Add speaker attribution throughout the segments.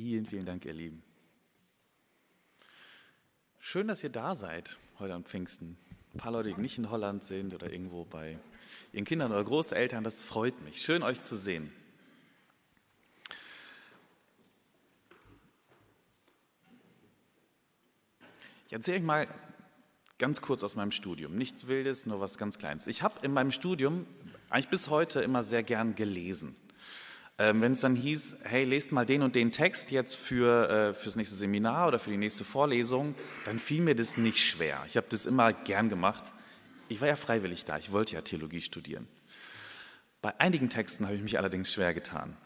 Speaker 1: Vielen, vielen Dank, ihr Lieben. Schön, dass ihr da seid heute am Pfingsten. Ein paar Leute, die nicht in Holland sind oder irgendwo bei ihren Kindern oder Großeltern, das freut mich. Schön, euch zu sehen. Ich erzähle euch mal ganz kurz aus meinem Studium. Nichts Wildes, nur was ganz Kleines. Ich habe in meinem Studium eigentlich bis heute immer sehr gern gelesen. Ähm, wenn es dann hieß, hey, lest mal den und den Text jetzt für äh, fürs nächste Seminar oder für die nächste Vorlesung, dann fiel mir das nicht schwer. Ich habe das immer gern gemacht. Ich war ja freiwillig da, ich wollte ja Theologie studieren. Bei einigen Texten habe ich mich allerdings schwer getan.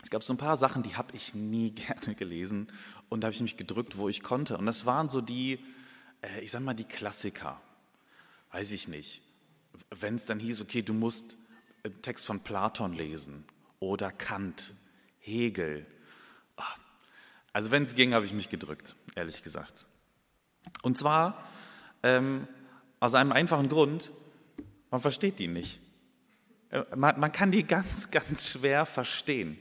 Speaker 1: Es gab so ein paar Sachen, die habe ich nie gerne gelesen und da habe ich mich gedrückt, wo ich konnte. Und das waren so die, äh, ich sag mal, die Klassiker. Weiß ich nicht. Wenn es dann hieß, okay, du musst einen Text von Platon lesen oder Kant, Hegel. Ah. Also wenn es ging, habe ich mich gedrückt, ehrlich gesagt. Und zwar ähm, aus einem einfachen Grund, man versteht die nicht. Äh, man, man kann die ganz, ganz schwer verstehen.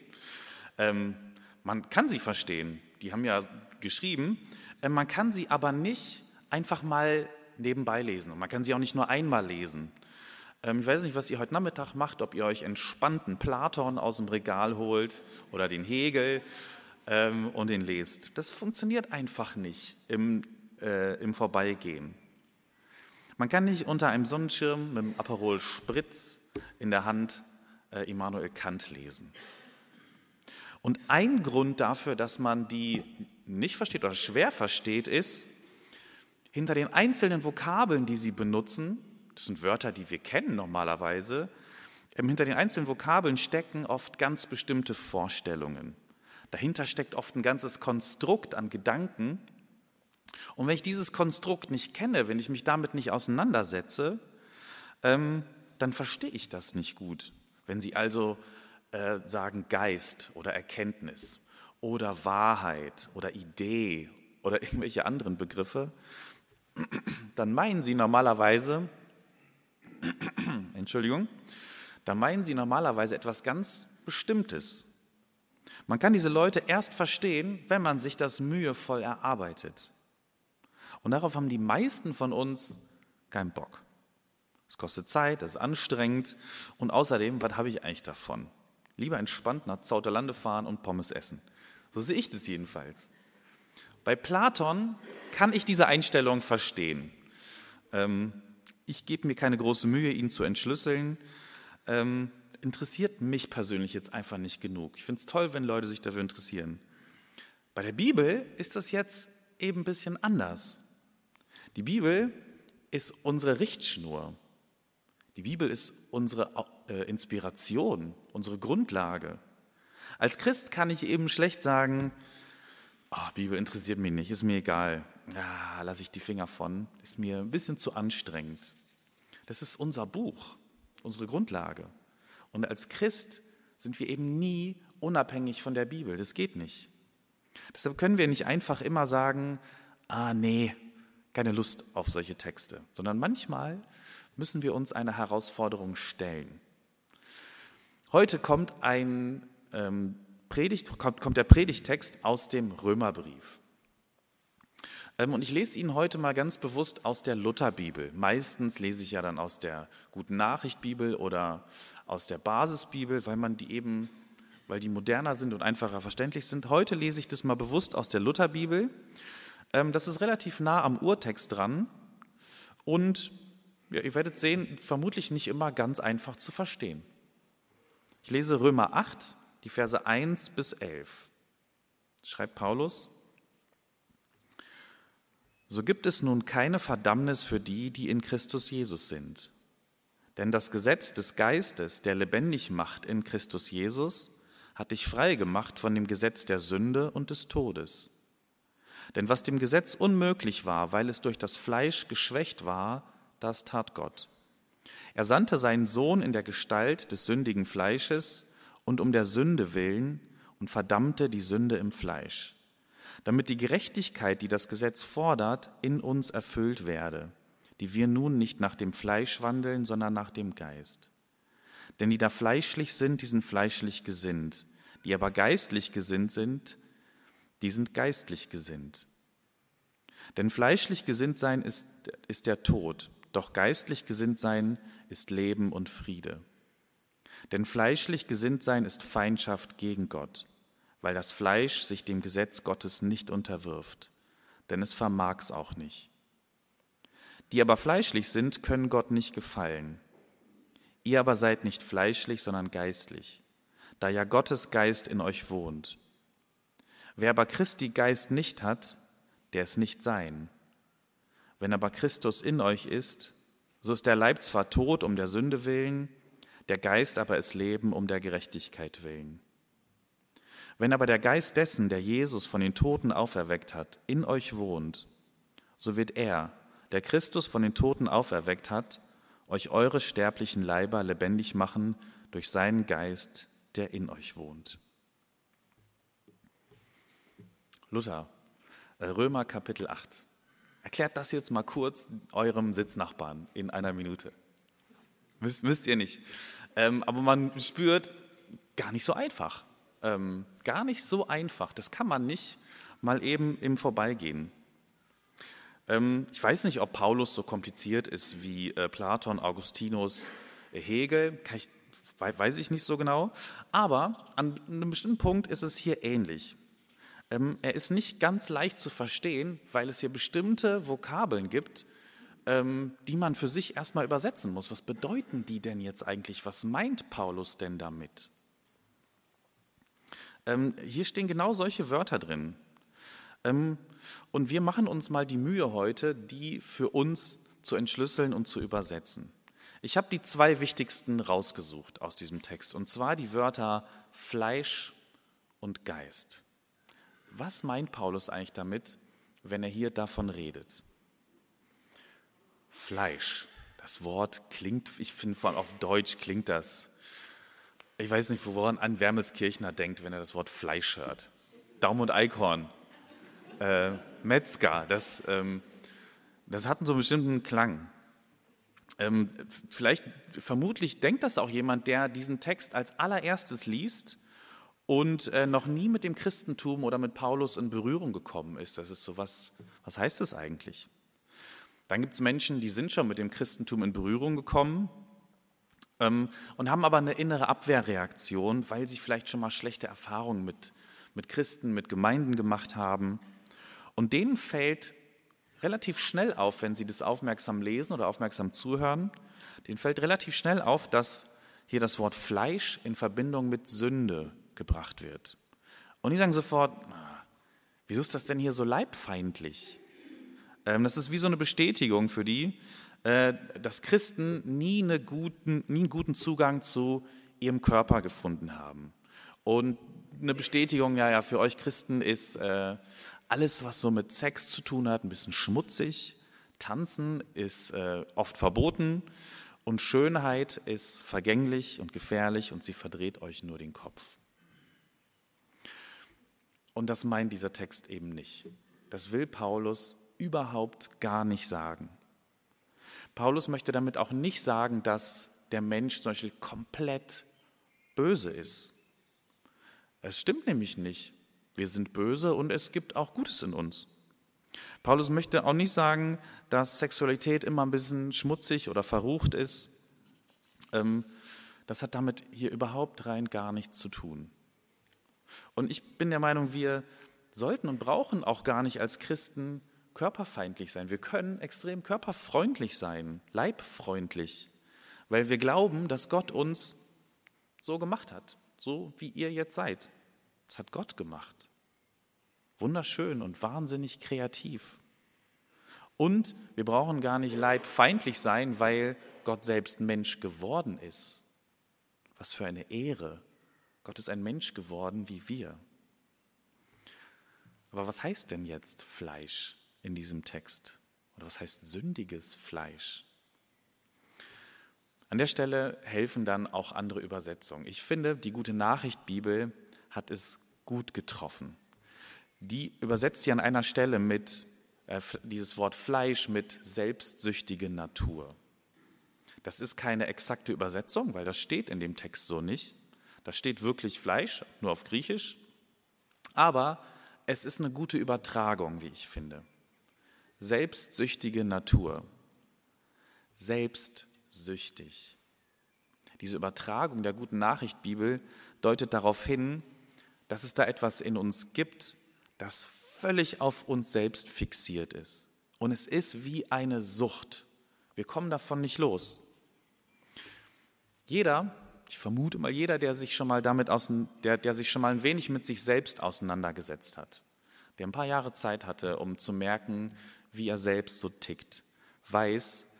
Speaker 1: Ähm, man kann sie verstehen, die haben ja geschrieben, äh, man kann sie aber nicht einfach mal nebenbei lesen. Und man kann sie auch nicht nur einmal lesen. Ähm, ich weiß nicht, was ihr heute Nachmittag macht, ob ihr euch entspannten Platon aus dem Regal holt oder den Hegel ähm, und den lest. Das funktioniert einfach nicht im, äh, im Vorbeigehen. Man kann nicht unter einem Sonnenschirm mit dem Aperol Spritz in der Hand äh, Immanuel Kant lesen. Und ein Grund dafür, dass man die nicht versteht oder schwer versteht, ist, hinter den einzelnen Vokabeln, die sie benutzen, das sind Wörter, die wir kennen normalerweise, ähm, hinter den einzelnen Vokabeln stecken oft ganz bestimmte Vorstellungen. Dahinter steckt oft ein ganzes Konstrukt an Gedanken. Und wenn ich dieses Konstrukt nicht kenne, wenn ich mich damit nicht auseinandersetze, ähm, dann verstehe ich das nicht gut. Wenn Sie also äh, sagen Geist oder Erkenntnis oder Wahrheit oder Idee oder irgendwelche anderen Begriffe, dann meinen Sie normalerweise Entschuldigung, da meinen sie normalerweise etwas ganz Bestimmtes. Man kann diese Leute erst verstehen, wenn man sich das mühevoll erarbeitet. Und darauf haben die meisten von uns keinen Bock. Es kostet Zeit, es ist anstrengend und außerdem, was habe ich eigentlich davon? Lieber entspannt nach Zauterlande fahren und Pommes essen. So sehe ich das jedenfalls. Bei Platon kann ich diese Einstellung verstehen. Ähm, ich gebe mir keine große Mühe, ihn zu entschlüsseln. Ähm, interessiert mich persönlich jetzt einfach nicht genug. Ich finde es toll, wenn Leute sich dafür interessieren. Bei der Bibel ist das jetzt eben ein bisschen anders. Die Bibel ist unsere Richtschnur. Die Bibel ist unsere äh, Inspiration, unsere Grundlage. Als Christ kann ich eben schlecht sagen, oh, Bibel interessiert mich nicht, ist mir egal ja, lasse ich die Finger von, ist mir ein bisschen zu anstrengend. Das ist unser Buch, unsere Grundlage. Und als Christ sind wir eben nie unabhängig von der Bibel. Das geht nicht. Deshalb können wir nicht einfach immer sagen, ah nee, keine Lust auf solche Texte, sondern manchmal müssen wir uns einer Herausforderung stellen. Heute kommt ein ähm, Predigt, kommt, kommt der Predigtext aus dem Römerbrief. Ähm, und ich lese Ihnen heute mal ganz bewusst aus der Lutherbibel. Meistens lese ich ja dann aus der Guten Nachricht Bibel oder aus der Basisbibel, weil man die eben, weil die moderner sind und einfacher verständlich sind. Heute lese ich das mal bewusst aus der Lutherbibel. Ähm, das ist relativ nah am Urtext dran und ja, ihr werdet sehen, vermutlich nicht immer ganz einfach zu verstehen. Ich lese Römer 8, die Verse 1 bis 11. Schreibt Paulus, so gibt es nun keine Verdammnis für die, die in Christus Jesus sind. Denn das Gesetz des Geistes, der lebendig macht in Christus Jesus, hat dich frei gemacht von dem Gesetz der Sünde und des Todes. Denn was dem Gesetz unmöglich war, weil es durch das Fleisch geschwächt war, das tat Gott. Er sandte seinen Sohn in der Gestalt des sündigen Fleisches und um der Sünde willen und verdammte die Sünde im Fleisch damit die Gerechtigkeit, die das Gesetz fordert, in uns erfüllt werde, die wir nun nicht nach dem Fleisch wandeln, sondern nach dem Geist. Denn die da fleischlich sind, die sind fleischlich gesinnt, die aber geistlich gesinnt sind, die sind geistlich gesinnt. Denn fleischlich gesinnt sein ist, ist der Tod, doch geistlich gesinnt sein ist Leben und Friede. Denn fleischlich gesinnt sein ist Feindschaft gegen Gott, weil das Fleisch sich dem Gesetz Gottes nicht unterwirft, denn es vermag's auch nicht. Die aber fleischlich sind, können Gott nicht gefallen. Ihr aber seid nicht fleischlich, sondern geistlich, da ja Gottes Geist in euch wohnt. Wer aber Christi Geist nicht hat, der ist nicht sein. Wenn aber Christus in euch ist, so ist der Leib zwar tot um der Sünde willen, der Geist aber ist Leben um der Gerechtigkeit willen. Wenn aber der Geist dessen, der Jesus von den Toten auferweckt hat, in euch wohnt, so wird er, der Christus von den Toten auferweckt hat, euch eure sterblichen Leiber lebendig machen durch seinen Geist, der in euch wohnt. Luther, äh, Römer Kapitel 8. Erklärt das jetzt mal kurz eurem Sitznachbarn in einer Minute. Müsst, müsst ihr nicht. Ähm, aber man spürt, gar nicht so einfach. Ähm, gar nicht so einfach. Das kann man nicht mal eben im Vorbeigehen. Ähm, ich weiß nicht, ob Paulus so kompliziert ist wie äh, Platon, Augustinus, Hegel. Ich, weiß ich nicht so genau. Aber an einem bestimmten Punkt ist es hier ähnlich. Ähm, er ist nicht ganz leicht zu verstehen, weil es hier bestimmte Vokabeln gibt, ähm, die man für sich erstmal übersetzen muss. Was bedeuten die denn jetzt eigentlich? Was meint Paulus denn damit? Ähm, hier stehen genau solche Wörter drin. und wir machen uns mal die Mühe heute, die für uns zu entschlüsseln und zu übersetzen. Ich habe die zwei wichtigsten rausgesucht aus diesem Text, und zwar die Wörter Fleisch und Geist. Was meint Paulus eigentlich damit, wenn er hier davon redet? Fleisch. Das Wort klingt, ich finde vor allem auf Deutsch klingt das. Ich weiß nicht, woran an Wermelskirchner denkt, wenn er das Wort Fleisch hört. Daum und Eichhorn, äh, Metzger, das, ähm, das hat einen so einen bestimmten Klang. Ähm, vielleicht, vermutlich denkt das auch jemand, der diesen Text als allererstes liest und äh, noch nie mit dem Christentum oder mit Paulus in Berührung gekommen ist. Das ist so was, was heißt das eigentlich? Dann gibt es Menschen, die sind schon mit dem Christentum in Berührung gekommen und haben aber eine innere Abwehrreaktion, weil sie vielleicht schon mal schlechte Erfahrungen mit, mit Christen, mit Gemeinden gemacht haben. Und denen fällt relativ schnell auf, wenn sie das aufmerksam lesen oder aufmerksam zuhören, denen fällt relativ schnell auf, dass hier das Wort Fleisch in Verbindung mit Sünde gebracht wird. Und die sagen sofort, wieso ist das denn hier so leibfeindlich? Ähm, das ist wie so eine Bestätigung für die, dass Christen nie, eine guten, nie einen guten Zugang zu ihrem Körper gefunden haben. Und eine Bestätigung, ja, ja, für euch Christen ist äh, alles, was so mit Sex zu tun hat, ein bisschen schmutzig. Tanzen ist äh, oft verboten und Schönheit ist vergänglich und gefährlich und sie verdreht euch nur den Kopf. Und das meint dieser Text eben nicht. Das will Paulus überhaupt gar nicht sagen. Paulus möchte damit auch nicht sagen, dass der Mensch zum Beispiel komplett böse ist. Es stimmt nämlich nicht. Wir sind böse und es gibt auch Gutes in uns. Paulus möchte auch nicht sagen, dass Sexualität immer ein bisschen schmutzig oder verrucht ist. Ähm, das hat damit hier überhaupt rein gar nichts zu tun. Und ich bin der Meinung, wir sollten und brauchen auch gar nicht als Christen körperfeindlich sein. Wir können extrem körperfreundlich sein, leibfreundlich, weil wir glauben, dass Gott uns so gemacht hat, so wie ihr jetzt seid. Das hat Gott gemacht. Wunderschön und wahnsinnig kreativ. Und wir brauchen gar nicht leibfeindlich sein, weil Gott selbst Mensch geworden ist. Was für eine Ehre, Gott ist ein Mensch geworden wie wir. Aber was heißt denn jetzt Fleisch in diesem Text? Oder was heißt sündiges Fleisch? An der Stelle helfen dann auch andere Übersetzungen. Ich finde, die gute Nachricht Bibel hat es gut getroffen. Die übersetzt sie an einer Stelle mit äh, dieses Wort Fleisch mit selbstsüchtige Natur. Das ist keine exakte Übersetzung, weil das steht in dem Text so nicht. Da steht wirklich Fleisch, nur auf Griechisch. Aber es ist eine gute Übertragung, wie ich finde. Selbstsüchtige Natur. Selbstsüchtig. Diese Übertragung der guten Nachricht Bibel deutet darauf hin, dass es da etwas in uns gibt, das völlig auf uns selbst fixiert ist. Und es ist wie eine Sucht. Wir kommen davon nicht los. Jeder, ich vermute mal jeder, der sich schon mal damit außen, der, der sich schon mal ein wenig mit sich selbst auseinandergesetzt hat, der ein paar Jahre Zeit hatte, um zu merken, wie er selbst so tickt, weiß,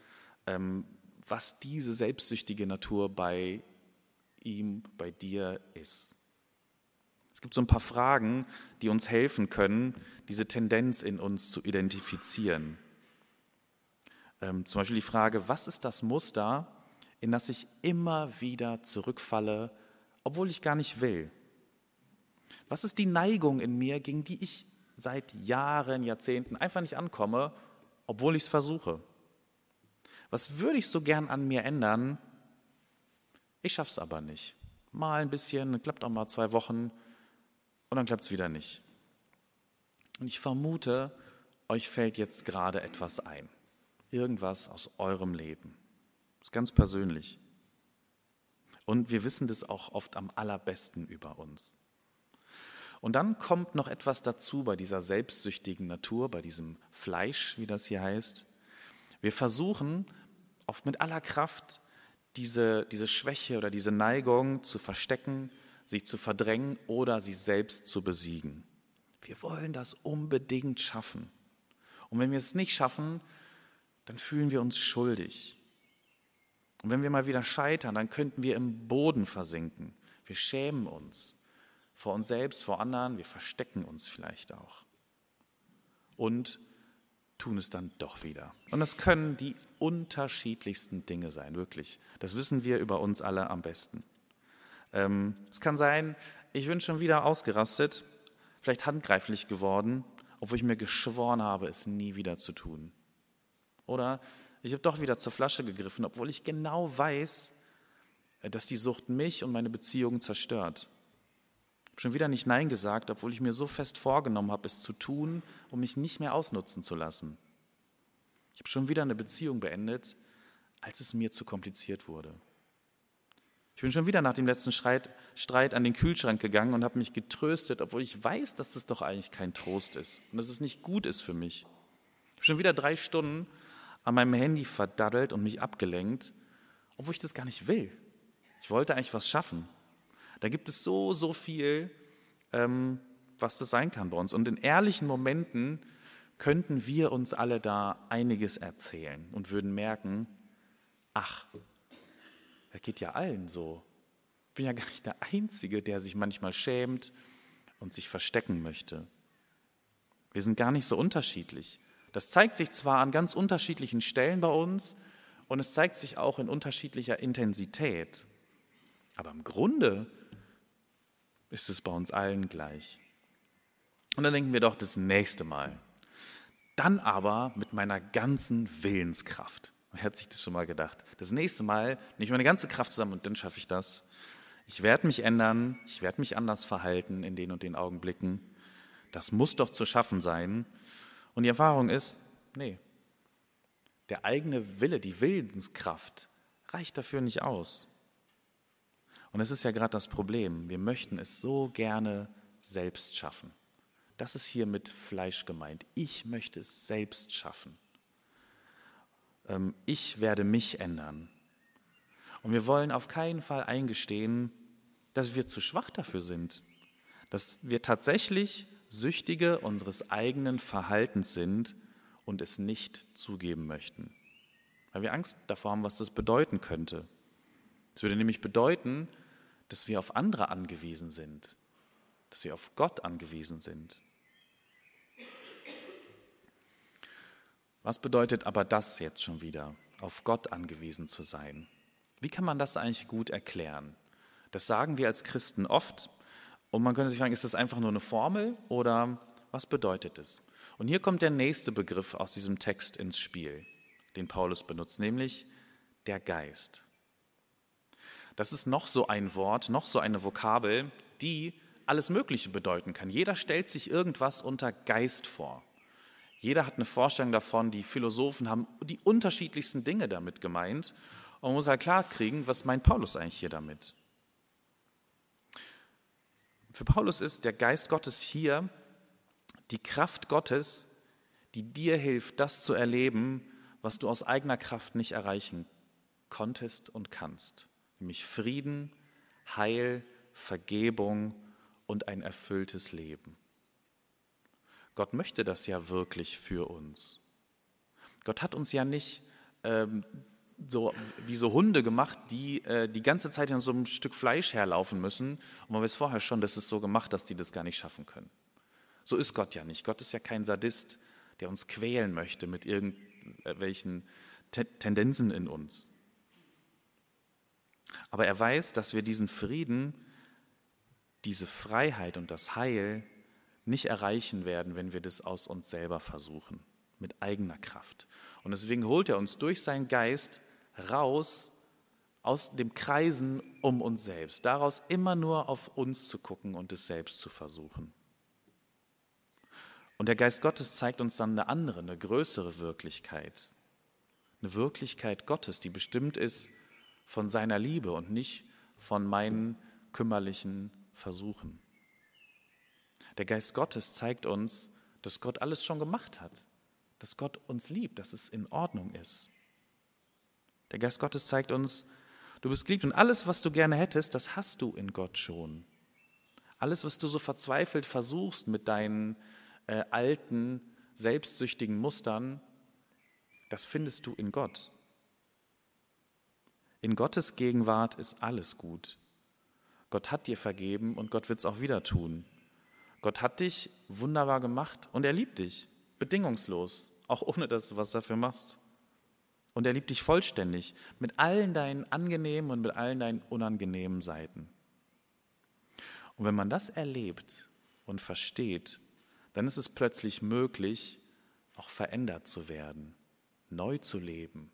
Speaker 1: ähm, was diese selbstsüchtige Natur bei ihm, bei dir ist. Es gibt so ein paar Fragen, die uns helfen können, diese Tendenz in uns zu identifizieren. Ähm, zum Beispiel die Frage, was ist das Muster, in das ich immer wieder zurückfalle, obwohl ich gar nicht will? Was ist die Neigung in mir, gegen die ich seit Jahren, Jahrzehnten einfach nicht ankomme, obwohl ich es versuche? Was würde ich so gern an mir ändern? Ich schaffe es aber nicht. Mal ein bisschen, klappt auch mal zwei Wochen und dann klappt es wieder nicht. Und ich vermute, euch fällt jetzt gerade etwas ein. Irgendwas aus eurem Leben. Das ist ganz persönlich. Und wir wissen das auch oft am allerbesten über uns. Und dann kommt noch etwas dazu bei dieser selbstsüchtigen Natur, bei diesem Fleisch, wie das hier heißt. Wir versuchen oft mit aller Kraft diese, diese Schwäche oder diese Neigung zu verstecken, sie zu verdrängen oder sie selbst zu besiegen. Wir wollen das unbedingt schaffen. Und wenn wir es nicht schaffen, dann fühlen wir uns schuldig. Und wenn wir mal wieder scheitern, dann könnten wir im Boden versinken. Wir schämen uns vor uns selbst, vor anderen, wir verstecken uns vielleicht auch. Und tun es dann doch wieder. Und das können die unterschiedlichsten Dinge sein, wirklich. Das wissen wir über uns alle am besten. Ähm, es kann sein, ich bin schon wieder ausgerastet, vielleicht handgreiflich geworden, obwohl ich mir geschworen habe, es nie wieder zu tun. Oder ich habe doch wieder zur Flasche gegriffen, obwohl ich genau weiß, dass die Sucht mich und meine Beziehungen zerstört. Habe schon wieder nicht Nein gesagt, obwohl ich mir so fest vorgenommen habe, es zu tun, um mich nicht mehr ausnutzen zu lassen. Ich habe schon wieder eine Beziehung beendet, als es mir zu kompliziert wurde. Ich bin schon wieder nach dem letzten Streit, Streit an den Kühlschrank gegangen und habe mich getröstet, obwohl ich weiß, dass das doch eigentlich kein Trost ist und dass es nicht gut ist für mich. Ich habe schon wieder drei Stunden an meinem Handy verdaddelt und mich abgelenkt, obwohl ich das gar nicht will. Ich wollte eigentlich was schaffen. Da gibt es so, so viel, ähm, was das sein kann bei uns. Und in ehrlichen Momenten könnten wir uns alle da einiges erzählen und würden merken, ach, das geht ja allen so. Ich bin ja gar nicht der Einzige, der sich manchmal schämt und sich verstecken möchte. Wir sind gar nicht so unterschiedlich. Das zeigt sich zwar an ganz unterschiedlichen Stellen bei uns und es zeigt sich auch in unterschiedlicher Intensität, aber im Grunde ist es bei uns allen gleich. Und dann denken wir doch das nächste Mal. Dann aber mit meiner ganzen Willenskraft. Wer hat sich das schon mal gedacht? Das nächste Mal nehme ich meine ganze Kraft zusammen und dann schaffe ich das. Ich werde mich ändern, ich werde mich anders verhalten in den und den Augenblicken. Das muss doch zu schaffen sein. Und die Erfahrung ist, nee, der eigene Wille, die Willenskraft reicht dafür nicht aus. Und es ist ja gerade das Problem. Wir möchten es so gerne selbst schaffen. Das ist hier mit Fleisch gemeint. Ich möchte es selbst schaffen. Ähm, ich werde mich ändern. Und wir wollen auf keinen Fall eingestehen, dass wir zu schwach dafür sind, dass wir tatsächlich Süchtige unseres eigenen Verhaltens sind und es nicht zugeben möchten, weil wir Angst davor haben, was das bedeuten könnte. Es würde nämlich bedeuten, dass wir auf andere angewiesen sind, dass wir auf Gott angewiesen sind. Was bedeutet aber das jetzt schon wieder, auf Gott angewiesen zu sein? Wie kann man das eigentlich gut erklären? Das sagen wir als Christen oft und man könnte sich fragen, ist das einfach nur eine Formel oder was bedeutet es? Und hier kommt der nächste Begriff aus diesem Text ins Spiel, den Paulus benutzt, nämlich der Geist. Das ist noch so ein Wort, noch so eine Vokabel, die alles Mögliche bedeuten kann. Jeder stellt sich irgendwas unter Geist vor. Jeder hat eine Vorstellung davon, die Philosophen haben die unterschiedlichsten Dinge damit gemeint. Und man muss halt klar kriegen, was meint Paulus eigentlich hier damit? Für Paulus ist der Geist Gottes hier die Kraft Gottes, die dir hilft, das zu erleben, was du aus eigener Kraft nicht erreichen konntest und kannst, nämlich Frieden, Heil, Vergebung und ein erfülltes Leben. Gott möchte das ja wirklich für uns. Gott hat uns ja nicht ähm, so wie so Hunde gemacht, die äh, die ganze Zeit in so einem Stück Fleisch herlaufen müssen. Und man weiß vorher schon, das ist so gemacht, dass die das gar nicht schaffen können. So ist Gott ja nicht. Gott ist ja kein Sadist, der uns quälen möchte mit irgendwelchen Tendenzen in uns. Aber er weiß, dass wir diesen Frieden, diese Freiheit und das Heil nicht erreichen werden, wenn wir das aus uns selber versuchen, mit eigener Kraft. Und deswegen holt er uns durch seinen Geist raus aus dem Kreisen um uns selbst, daraus immer nur auf uns zu gucken und es selbst zu versuchen. Und der Geist Gottes zeigt uns dann eine andere, eine größere Wirklichkeit. Eine Wirklichkeit Gottes, die bestimmt ist von seiner Liebe und nicht von meinen kümmerlichen Versuchen. Der Geist Gottes zeigt uns, dass Gott alles schon gemacht hat, dass Gott uns liebt, dass es in Ordnung ist. Der Geist Gottes zeigt uns, du bist geliebt und alles, was du gerne hättest, das hast du in Gott schon. Alles, was du so verzweifelt versuchst mit deinen äh, alten, selbstsüchtigen Mustern, das findest du in Gott. In Gottes Gegenwart ist alles gut. Gott hat dir vergeben und Gott wird es auch wieder tun. Gott hat dich wunderbar gemacht und er liebt dich, bedingungslos, auch ohne dass du was dafür machst. Und er liebt dich vollständig, mit allen deinen angenehmen und mit allen deinen unangenehmen Seiten. Und wenn man das erlebt und versteht, dann ist es plötzlich möglich, auch verändert zu werden, neu zu leben,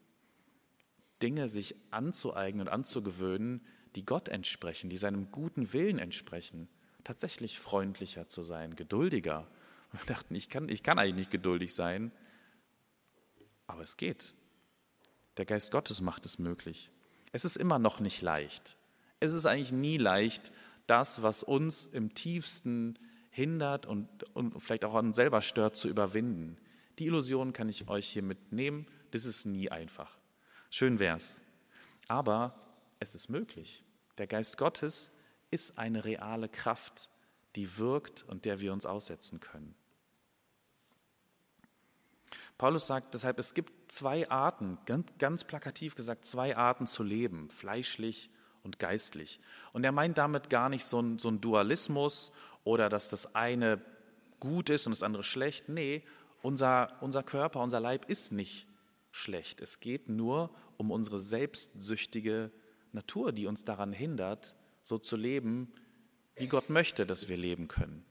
Speaker 1: Dinge sich anzueignen und anzugewöhnen, die Gott entsprechen, die seinem guten Willen entsprechen, tatsächlich freundlicher zu sein, geduldiger. wir dachten, ich kann, ich kann eigentlich nicht geduldig sein, aber es geht. Der Geist Gottes macht es möglich. Es ist immer noch nicht leicht. Es ist eigentlich nie leicht, das, was uns im tiefsten hindert und, und vielleicht auch an selber stört, zu überwinden. Die Illusion kann ich euch hier mitnehmen. Das ist nie einfach. Schön wär's. Aber es ist möglich. Der Geist Gottes ist eine reale Kraft, die wirkt und der wir uns aussetzen können. Paulus sagt deshalb, es gibt zwei Arten, ganz, ganz plakativ gesagt, zwei Arten zu leben, fleischlich und geistlich. Und er meint damit gar nicht so ein, so Dualismus oder dass das eine gut ist und das andere schlecht. Nee, unser, unser Körper, unser Leib ist nicht schlecht. Es geht nur um unsere selbstsüchtige Natur, die uns daran hindert, so zu leben, wie Gott möchte, dass wir leben können.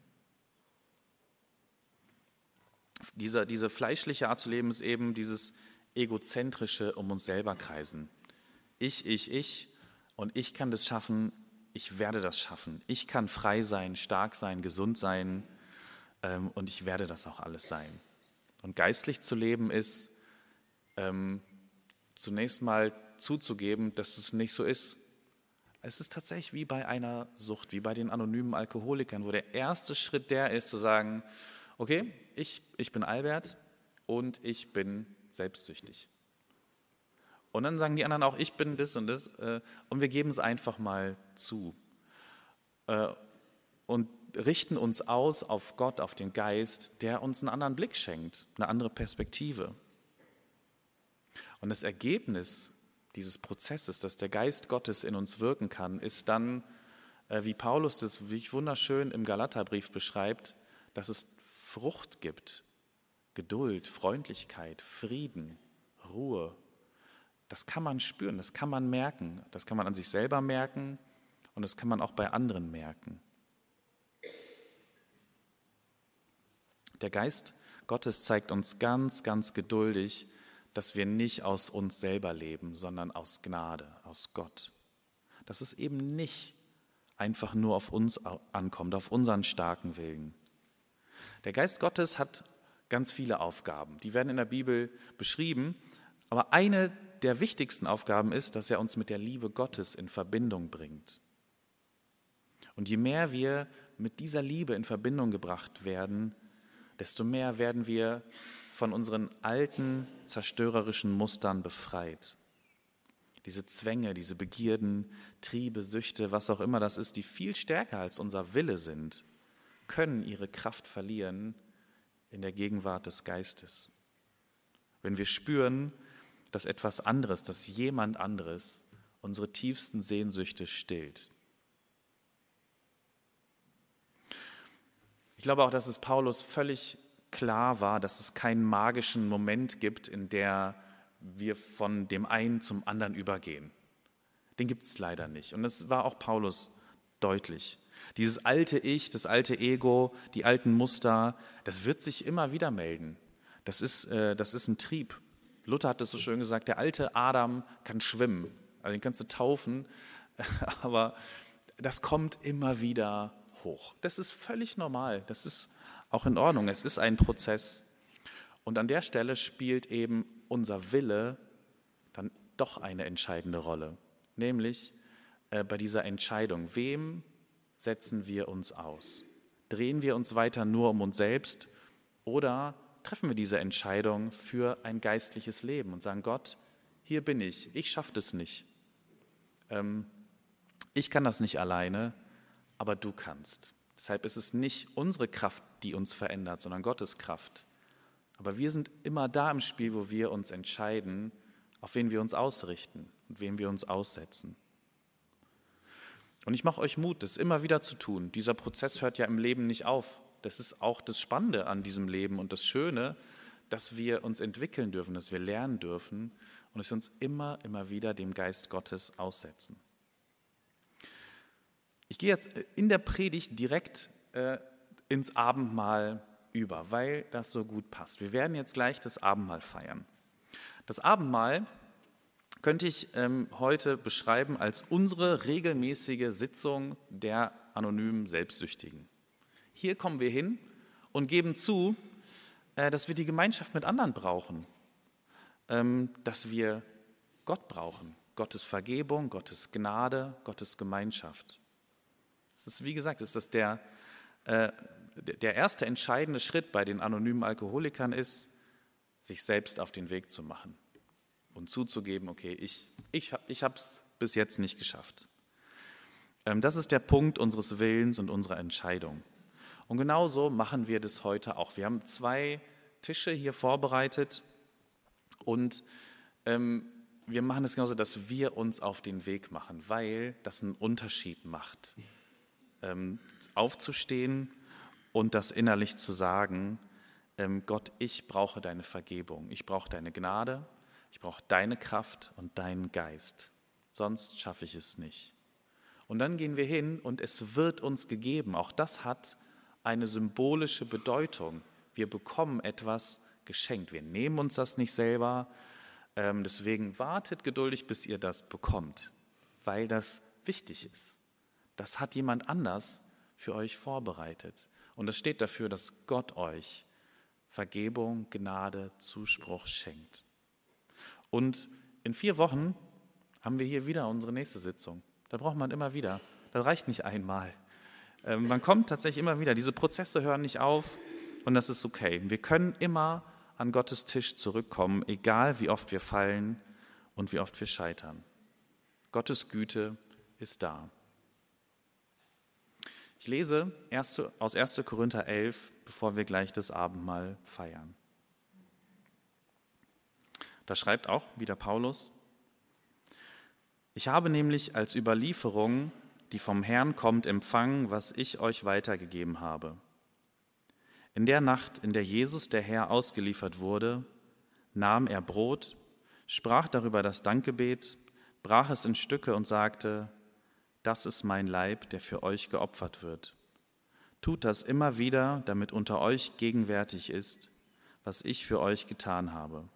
Speaker 1: Diese, diese fleischliche Art zu leben ist eben dieses egozentrische um uns selber kreisen. Ich, ich, ich und ich kann das schaffen, ich werde das schaffen. Ich kann frei sein, stark sein, gesund sein ähm, und ich werde das auch alles sein. Und geistlich zu leben ist ähm, zunächst mal zuzugeben, dass es nicht so ist. Es ist tatsächlich wie bei einer Sucht, wie bei den anonymen Alkoholikern, wo der erste Schritt der ist, zu sagen, okay, ich, ich bin Albert und ich bin selbstsüchtig. Und dann sagen die anderen auch, ich bin das und das äh, und wir geben es einfach mal zu äh, und richten uns aus auf Gott, auf den Geist, der uns einen anderen Blick schenkt, eine andere Perspektive. Und das Ergebnis dieses Prozesses, dass der Geist Gottes in uns wirken kann, ist dann, äh, wie Paulus das wunderschön im Galaterbrief beschreibt, dass es Frucht gibt. Geduld, Freundlichkeit, Frieden, Ruhe. Das kann man spüren, das kann man merken. Das kann man an sich selber merken und das kann man auch bei anderen merken. Der Geist Gottes zeigt uns ganz, ganz geduldig, dass wir nicht aus uns selber leben, sondern aus Gnade, aus Gott. Dass es eben nicht einfach nur auf uns ankommt, auf unseren starken Willen. Der Geist Gottes hat ganz viele Aufgaben. Die werden in der Bibel beschrieben. Aber eine der wichtigsten Aufgaben ist, dass er uns mit der Liebe Gottes in Verbindung bringt. Und je mehr wir mit dieser Liebe in Verbindung gebracht werden, desto mehr werden wir von unseren alten zerstörerischen Mustern befreit. Diese Zwänge, diese Begierden, Triebe, Süchte, was auch immer das ist, die viel stärker als unser Wille sind, können ihre Kraft verlieren in der Gegenwart des Geistes. Wenn wir spüren, dass etwas anderes, dass jemand anderes unsere tiefsten Sehnsüchte stillt. Ich glaube auch, dass es Paulus völlig klar war, dass es keinen magischen Moment gibt, in der wir von dem einen zum anderen übergehen. Den gibt es leider nicht. Und das war auch Paulus deutlich. Dieses alte Ich, das alte Ego, die alten Muster, das wird sich immer wieder melden. Das ist, äh, das ist ein Trieb. Luther hat es so schön gesagt, der alte Adam kann schwimmen. Also den kannst du taufen, aber das kommt immer wieder hoch. Das ist völlig normal. Das ist auch in Ordnung. Es ist ein Prozess. Und an der Stelle spielt eben unser Wille dann doch eine entscheidende Rolle. Nämlich äh, bei dieser Entscheidung, wem setzen wir uns aus? Drehen wir uns weiter nur um uns selbst oder treffen wir diese Entscheidung für ein geistliches Leben und sagen, Gott, hier bin ich, ich schaffe das nicht. Ähm, ich kann das nicht alleine, aber du kannst. Deshalb ist es nicht unsere Kraft, die uns verändert, sondern Gottes Kraft. Aber wir sind immer da im Spiel, wo wir uns entscheiden, auf wen wir uns ausrichten und wem wir uns aussetzen. Und ich mache euch Mut, das immer wieder zu tun. Dieser Prozess hört ja im Leben nicht auf. Das ist auch das Spannende an diesem Leben und das Schöne, dass wir uns entwickeln dürfen, dass wir lernen dürfen und dass wir uns immer, immer wieder dem Geist Gottes aussetzen. Ich gehe jetzt in der Predigt direkt äh, ins Abendmahl über, weil das so gut passt. Wir werden jetzt gleich das Abendmahl feiern. Das Abendmahl könnte ich ähm, heute beschreiben als unsere regelmäßige Sitzung der anonymen Selbstsüchtigen. Hier kommen wir hin und geben zu, äh, dass wir die Gemeinschaft mit anderen brauchen, ähm, dass wir Gott brauchen, Gottes Vergebung, Gottes Gnade, Gottes Gemeinschaft. Es ist, wie gesagt, es ist der, äh, der erste entscheidende Schritt bei den anonymen Alkoholikern ist, sich selbst auf den Weg zu machen und zuzugeben, okay, ich, ich, ich habe es bis jetzt nicht geschafft. Ähm, das ist der Punkt unseres Willens und unserer Entscheidung. Und genauso machen wir das heute auch. Wir haben zwei Tische hier vorbereitet und ähm, wir machen es genauso, dass wir uns auf den Weg machen, weil das einen Unterschied macht. Ähm, aufzustehen und das innerlich zu sagen, ähm, Gott, ich brauche deine Vergebung, ich brauche deine Gnade, ich brauche deine Kraft und deinen Geist. Sonst schaffe ich es nicht. Und dann gehen wir hin und es wird uns gegeben. Auch das hat eine symbolische Bedeutung. Wir bekommen etwas geschenkt. Wir nehmen uns das nicht selber. Ähm, deswegen wartet geduldig, bis ihr das bekommt, weil das wichtig ist. Das hat jemand anders für euch vorbereitet. Und das steht dafür, dass Gott euch Vergebung, Gnade, Zuspruch schenkt. Und in vier Wochen haben wir hier wieder unsere nächste Sitzung. Da braucht man immer wieder. Das reicht nicht einmal. Ähm, man kommt tatsächlich immer wieder. Diese Prozesse hören nicht auf und das ist okay. Wir können immer an Gottes Tisch zurückkommen, egal wie oft wir fallen und wie oft wir scheitern. Gottes Güte ist da. Ich lese aus 1. Korinther 11, bevor wir gleich das Abendmahl feiern. Da schreibt auch wieder Paulus, ich habe nämlich als Überlieferung, die vom Herrn kommt, empfangen, was ich euch weitergegeben habe. In der Nacht, in der Jesus der Herr ausgeliefert wurde, nahm er Brot, sprach darüber das Dankgebet, brach es in Stücke und sagte, das ist mein Leib, der für euch geopfert wird. Tut das immer wieder, damit unter euch gegenwärtig ist, was ich für euch getan habe.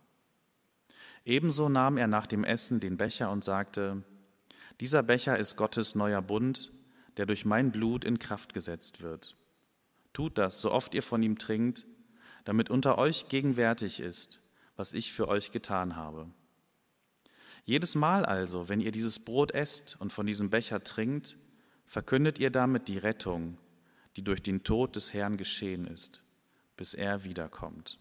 Speaker 1: Ebenso nahm er nach dem Essen den Becher und sagte, dieser Becher ist Gottes neuer Bund, der durch mein Blut in Kraft gesetzt wird. Tut das, so oft ihr von ihm trinkt, damit unter euch gegenwärtig ist, was ich für euch getan habe. Jedes Mal also, wenn ihr dieses Brot esst und von diesem Becher trinkt, verkündet ihr damit die Rettung, die durch den Tod des Herrn geschehen ist, bis er wiederkommt.